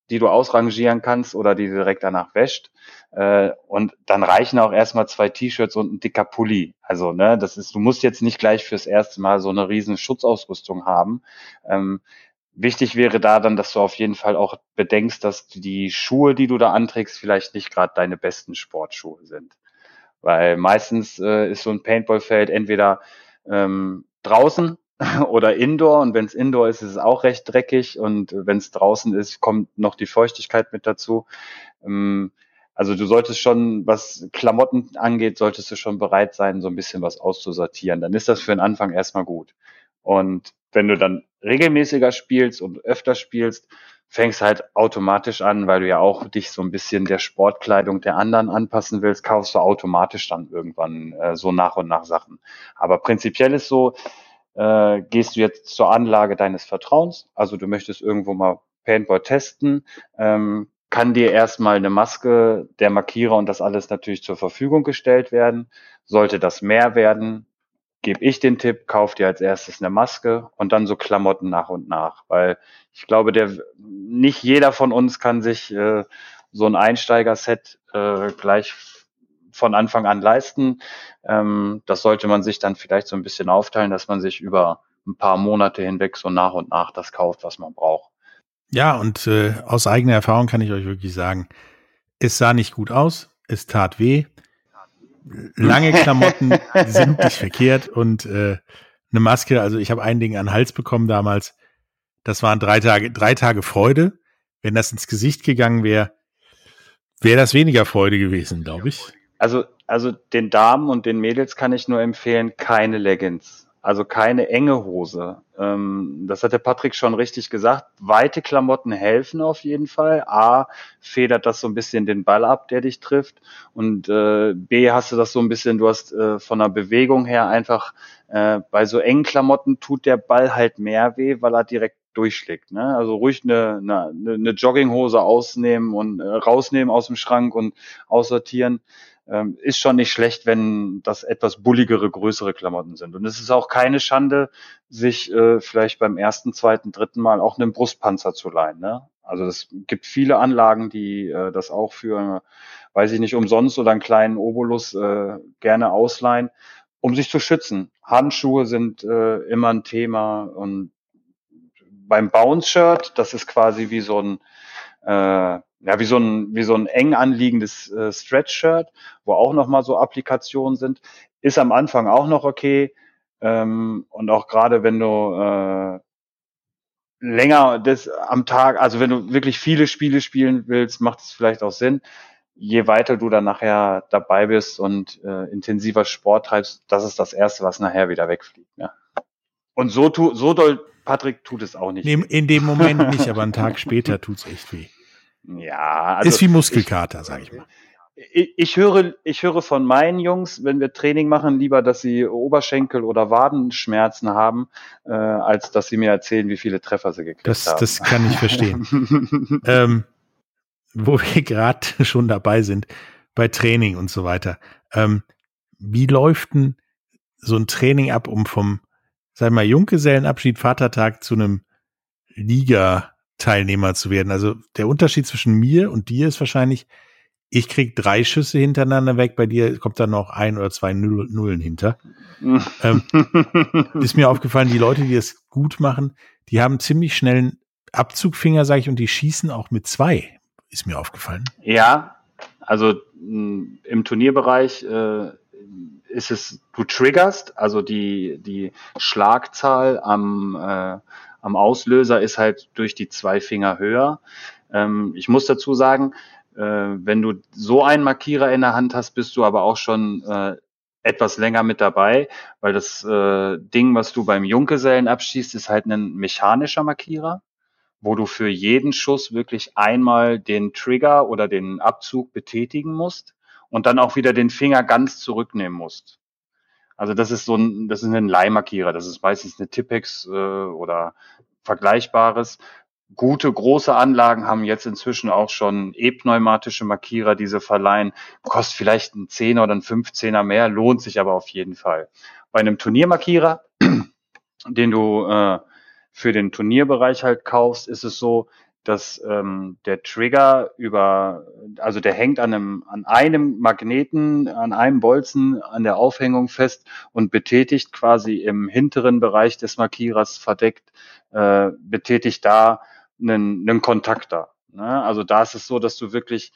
die du ausrangieren kannst oder die du direkt danach wäscht. Äh, und dann reichen auch erstmal zwei T-Shirts und ein dicker Pulli. Also, ne, das ist, du musst jetzt nicht gleich fürs erste Mal so eine riesen Schutzausrüstung haben. Ähm, wichtig wäre da dann, dass du auf jeden Fall auch bedenkst, dass die Schuhe, die du da anträgst, vielleicht nicht gerade deine besten Sportschuhe sind. Weil meistens äh, ist so ein Paintballfeld entweder ähm, draußen oder Indoor. Und wenn es Indoor ist, ist es auch recht dreckig. Und wenn es draußen ist, kommt noch die Feuchtigkeit mit dazu. Ähm, also du solltest schon, was Klamotten angeht, solltest du schon bereit sein, so ein bisschen was auszusortieren. Dann ist das für den Anfang erstmal gut. Und wenn du dann regelmäßiger spielst und öfter spielst, fängst halt automatisch an, weil du ja auch dich so ein bisschen der Sportkleidung der anderen anpassen willst, kaufst du automatisch dann irgendwann äh, so nach und nach Sachen. Aber prinzipiell ist so, äh, gehst du jetzt zur Anlage deines Vertrauens, also du möchtest irgendwo mal Paintball testen, ähm, kann dir erstmal eine Maske, der Markierer und das alles natürlich zur Verfügung gestellt werden. Sollte das mehr werden, gebe ich den Tipp, kauf dir als erstes eine Maske und dann so Klamotten nach und nach, weil ich glaube, der nicht jeder von uns kann sich äh, so ein Einsteigerset äh, gleich von Anfang an leisten. Ähm, das sollte man sich dann vielleicht so ein bisschen aufteilen, dass man sich über ein paar Monate hinweg so nach und nach das kauft, was man braucht. Ja, und äh, aus eigener Erfahrung kann ich euch wirklich sagen, es sah nicht gut aus, es tat weh. Lange Klamotten sind nicht verkehrt und äh, eine Maske, also ich habe ein Ding an den Hals bekommen damals. Das waren drei Tage, drei Tage Freude. Wenn das ins Gesicht gegangen wäre, wäre das weniger Freude gewesen, glaube ich. Also, also den Damen und den Mädels kann ich nur empfehlen, keine Leggings. Also keine enge Hose. Ähm, das hat der Patrick schon richtig gesagt. Weite Klamotten helfen auf jeden Fall. A, federt das so ein bisschen den Ball ab, der dich trifft. Und äh, B, hast du das so ein bisschen, du hast äh, von der Bewegung her einfach, äh, bei so engen Klamotten tut der Ball halt mehr weh, weil er direkt durchschlägt. Ne? Also ruhig eine, eine, eine Jogginghose ausnehmen und äh, rausnehmen aus dem Schrank und aussortieren ähm, ist schon nicht schlecht, wenn das etwas bulligere, größere Klamotten sind. Und es ist auch keine Schande, sich äh, vielleicht beim ersten, zweiten, dritten Mal auch einen Brustpanzer zu leihen. Ne? Also es gibt viele Anlagen, die äh, das auch für, weiß ich nicht, umsonst oder einen kleinen Obolus äh, gerne ausleihen, um sich zu schützen. Handschuhe sind äh, immer ein Thema und beim Bounce-Shirt, das ist quasi wie so ein äh, ja, wie so ein, wie so ein eng anliegendes äh, Stretch-Shirt, wo auch nochmal so Applikationen sind. Ist am Anfang auch noch okay. Ähm, und auch gerade wenn du äh, länger das am Tag, also wenn du wirklich viele Spiele spielen willst, macht es vielleicht auch Sinn. Je weiter du dann nachher dabei bist und äh, intensiver Sport treibst, das ist das Erste, was nachher wieder wegfliegt. Ja. Und so, tu, so doll, Patrick, tut es auch nicht. In dem Moment nicht, aber einen Tag später tut's echt weh. Ja, also ist wie Muskelkater, sage ich mal. Ich, ich, höre, ich höre von meinen Jungs, wenn wir Training machen, lieber, dass sie Oberschenkel- oder Wadenschmerzen haben, äh, als dass sie mir erzählen, wie viele Treffer sie gekriegt das, haben. Das kann ich verstehen. ähm, wo wir gerade schon dabei sind, bei Training und so weiter. Ähm, wie läuft denn so ein Training ab, um vom, sag mal, Junggesellenabschied, Vatertag zu einem Liga Teilnehmer zu werden. Also der Unterschied zwischen mir und dir ist wahrscheinlich, ich krieg drei Schüsse hintereinander weg, bei dir kommt dann noch ein oder zwei Nullen hinter. ähm, ist mir aufgefallen, die Leute, die das gut machen, die haben ziemlich schnell einen Abzugfinger, sage ich, und die schießen auch mit zwei. Ist mir aufgefallen. Ja, also mh, im Turnierbereich äh, ist es, du triggerst, also die, die Schlagzahl am äh, am Auslöser ist halt durch die zwei Finger höher. Ähm, ich muss dazu sagen, äh, wenn du so einen Markierer in der Hand hast, bist du aber auch schon äh, etwas länger mit dabei, weil das äh, Ding, was du beim Junggesellen abschießt, ist halt ein mechanischer Markierer, wo du für jeden Schuss wirklich einmal den Trigger oder den Abzug betätigen musst und dann auch wieder den Finger ganz zurücknehmen musst. Also das ist so ein, das ist ein Leihmarkierer. Das ist meistens eine Tippex äh, oder Vergleichbares. Gute große Anlagen haben jetzt inzwischen auch schon e-pneumatische Markierer, diese verleihen. Kostet vielleicht ein Zehner oder ein Fünfzehner mehr, lohnt sich aber auf jeden Fall. Bei einem Turniermarkierer, den du äh, für den Turnierbereich halt kaufst, ist es so, dass ähm, der Trigger über, also der hängt an einem, an einem Magneten, an einem Bolzen an der Aufhängung fest und betätigt quasi im hinteren Bereich des Markierers verdeckt, äh, betätigt da einen, einen Kontakter. Ne? Also da ist es so, dass du wirklich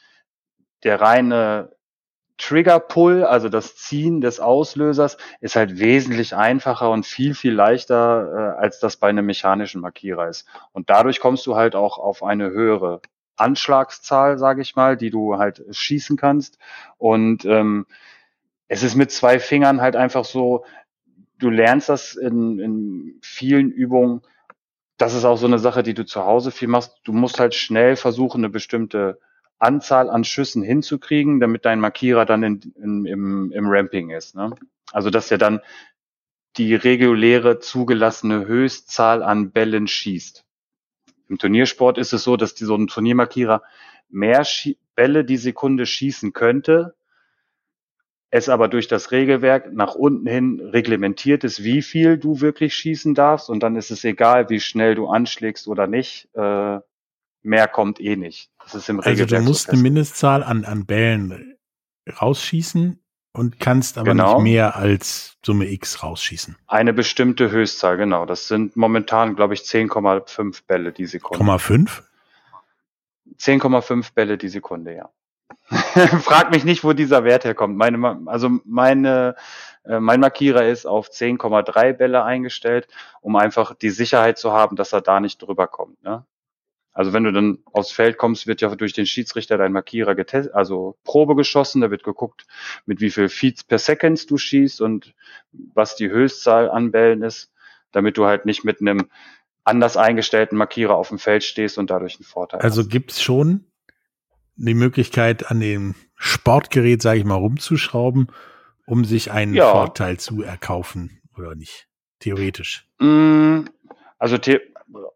der reine Trigger Pull, also das Ziehen des Auslösers, ist halt wesentlich einfacher und viel, viel leichter, äh, als das bei einem mechanischen Markierer ist. Und dadurch kommst du halt auch auf eine höhere Anschlagszahl, sage ich mal, die du halt schießen kannst. Und ähm, es ist mit zwei Fingern halt einfach so, du lernst das in, in vielen Übungen. Das ist auch so eine Sache, die du zu Hause viel machst. Du musst halt schnell versuchen, eine bestimmte Anzahl an Schüssen hinzukriegen, damit dein Markierer dann in, in, im, im Ramping ist. Ne? Also dass er dann die reguläre zugelassene Höchstzahl an Bällen schießt. Im Turniersport ist es so, dass die, so ein Turniermarkierer mehr Schie Bälle die Sekunde schießen könnte, es aber durch das Regelwerk nach unten hin reglementiert ist, wie viel du wirklich schießen darfst und dann ist es egal, wie schnell du anschlägst oder nicht. Äh, mehr kommt eh nicht. Das ist im also Regelwerk du musst so eine Mindestzahl an, an Bällen rausschießen und kannst aber Genau. nicht mehr als Summe X rausschießen. Eine bestimmte Höchstzahl, genau. Das sind momentan, glaube ich, 10,5 Bälle die Sekunde. Komma fünf? 10,5 Bälle die Sekunde, ja. Frag mich nicht, wo dieser Wert herkommt. Meine, also meine, äh, mein Markierer ist auf 10,3 Bälle eingestellt, um einfach die Sicherheit zu haben, dass er da nicht drüber kommt. Ne? Also wenn du dann aufs Feld kommst, wird ja durch den Schiedsrichter dein Markierer getestet, also Probe geschossen, da wird geguckt, mit wie viel Feeds per Second du schießt und was die Höchstzahl an Bällen ist, damit du halt nicht mit einem anders eingestellten Markierer auf dem Feld stehst und dadurch einen Vorteil Also hast. gibt's schon die Möglichkeit, an dem Sportgerät, sage ich mal, rumzuschrauben, um sich einen Ja. Vorteil zu erkaufen oder nicht? Theoretisch. Mm, Also the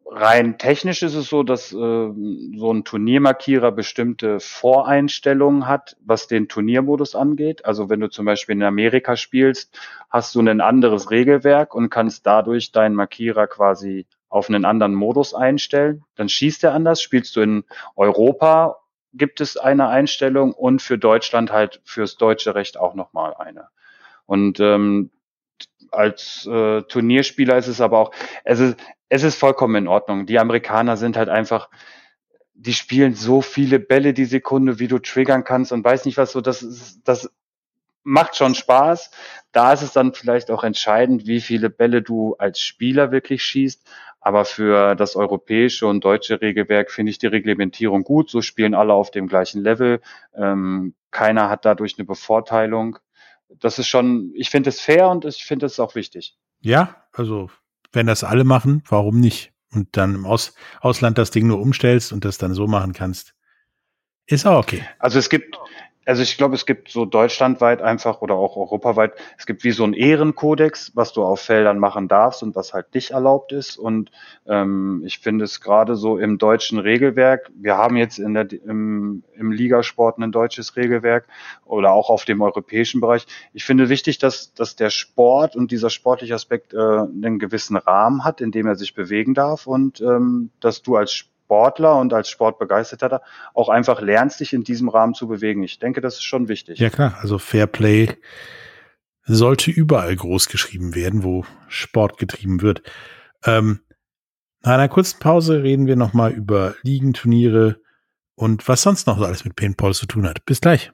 rein technisch ist es so, dass äh, so ein Turniermarkierer bestimmte Voreinstellungen hat, was den Turniermodus angeht. Also wenn du zum Beispiel in Amerika spielst, hast du ein anderes Regelwerk und kannst dadurch deinen Markierer quasi auf einen anderen Modus einstellen. Dann schießt er anders. Spielst du in Europa, gibt es eine Einstellung und für Deutschland halt fürs deutsche Recht auch nochmal eine. Und ähm, als äh, Turnierspieler ist es aber auch, ist, es ist vollkommen in Ordnung. Die Amerikaner sind halt einfach, die spielen so viele Bälle die Sekunde, wie du triggern kannst und weiß nicht was so, das ist, das macht schon Spaß. Da ist es dann vielleicht auch entscheidend, wie viele Bälle du als Spieler wirklich schießt. Aber für das europäische und deutsche Regelwerk finde ich die Reglementierung gut. So spielen alle auf dem gleichen Level. Ähm, keiner hat dadurch eine Bevorteilung. Das ist schon, ich finde es fair und ich finde es auch wichtig. Ja, also wenn das alle machen, warum nicht? Und dann im Aus Ausland das Ding nur umstellst und das dann so machen kannst, ist auch okay. Also es gibt, also ich glaube, es gibt so deutschlandweit einfach oder auch europaweit, es gibt wie so einen Ehrenkodex, was du auf Feldern machen darfst und was halt nicht erlaubt ist. Und ähm, ich finde es gerade so im deutschen Regelwerk, wir haben jetzt in der, im, im Ligasport ein deutsches Regelwerk oder auch auf dem europäischen Bereich. Ich finde wichtig, dass, dass der Sport und dieser sportliche Aspekt äh, einen gewissen Rahmen hat, in dem er sich bewegen darf und ähm, dass du als Sportler und als Sportbegeisterter auch einfach lernst, dich in diesem Rahmen zu bewegen. Ich denke, das ist schon wichtig. Ja klar, also Fair Play sollte überall groß geschrieben werden, wo Sport getrieben wird. Ähm, nach einer kurzen Pause reden wir nochmal über Ligenturniere und was sonst noch alles mit Paintball zu tun hat. Bis gleich.